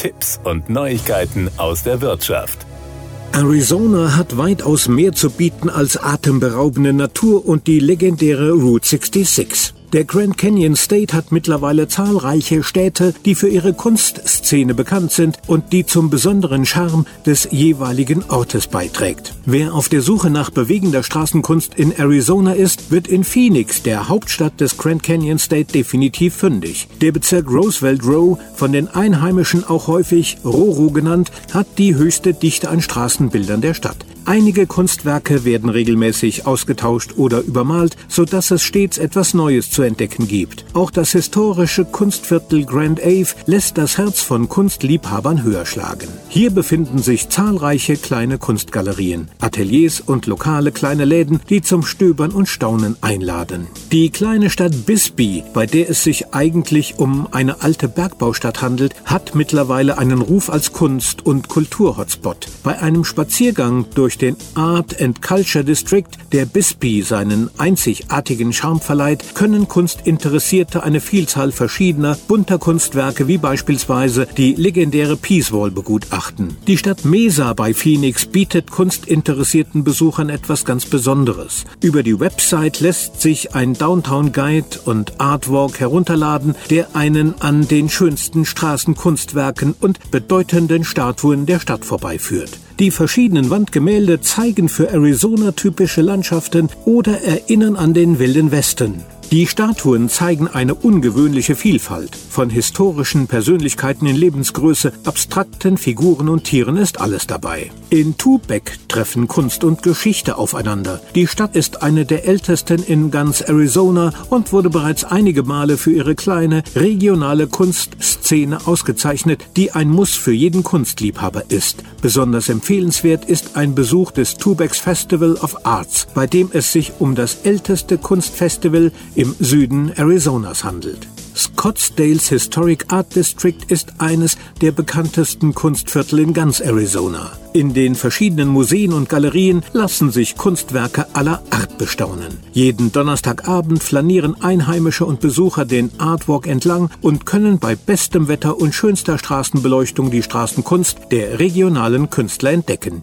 Tipps und Neuigkeiten aus der Wirtschaft. Arizona hat weitaus mehr zu bieten als atemberaubende Natur und die legendäre Route 66. Der Grand Canyon State hat mittlerweile zahlreiche Städte, die für ihre Kunstszene bekannt sind und die zum besonderen Charme des jeweiligen Ortes beiträgt. Wer auf der Suche nach bewegender Straßenkunst in Arizona ist, wird in Phoenix, der Hauptstadt des Grand Canyon State, definitiv fündig. Der Bezirk Roosevelt Row, von den Einheimischen auch häufig Roro genannt, hat die höchste Dichte an Straßenbildern der Stadt. Einige Kunstwerke werden regelmäßig ausgetauscht oder übermalt, so dass es stets etwas Neues zu entdecken gibt. Auch das historische Kunstviertel Grand Ave lässt das Herz von Kunstliebhabern höher schlagen. Hier befinden sich zahlreiche kleine Kunstgalerien, Ateliers und lokale kleine Läden, die zum Stöbern und Staunen einladen. Die kleine Stadt Bisbee, bei der es sich eigentlich um eine alte Bergbaustadt handelt, hat mittlerweile einen Ruf als Kunst- und Kulturhotspot. Bei einem Spaziergang durch durch den Art and Culture District, der Bisbee seinen einzigartigen Charme verleiht, können Kunstinteressierte eine Vielzahl verschiedener, bunter Kunstwerke wie beispielsweise die legendäre Peace Wall begutachten. Die Stadt Mesa bei Phoenix bietet kunstinteressierten Besuchern etwas ganz Besonderes. Über die Website lässt sich ein Downtown Guide und Artwalk herunterladen, der einen an den schönsten Straßenkunstwerken und bedeutenden Statuen der Stadt vorbeiführt. Die verschiedenen Wandgemälde zeigen für Arizona typische Landschaften oder erinnern an den Wilden Westen. Die Statuen zeigen eine ungewöhnliche Vielfalt. Von historischen Persönlichkeiten in Lebensgröße, abstrakten Figuren und Tieren ist alles dabei. In Tubeck treffen Kunst und Geschichte aufeinander. Die Stadt ist eine der ältesten in ganz Arizona und wurde bereits einige Male für ihre kleine regionale Kunstszene ausgezeichnet, die ein Muss für jeden Kunstliebhaber ist. Besonders empfehlenswert ist ein Besuch des Tubecks Festival of Arts, bei dem es sich um das älteste Kunstfestival im Süden Arizonas handelt. Scottsdales Historic Art District ist eines der bekanntesten Kunstviertel in ganz Arizona. In den verschiedenen Museen und Galerien lassen sich Kunstwerke aller Art bestaunen. Jeden Donnerstagabend flanieren Einheimische und Besucher den Artwalk entlang und können bei bestem Wetter und schönster Straßenbeleuchtung die Straßenkunst der regionalen Künstler entdecken.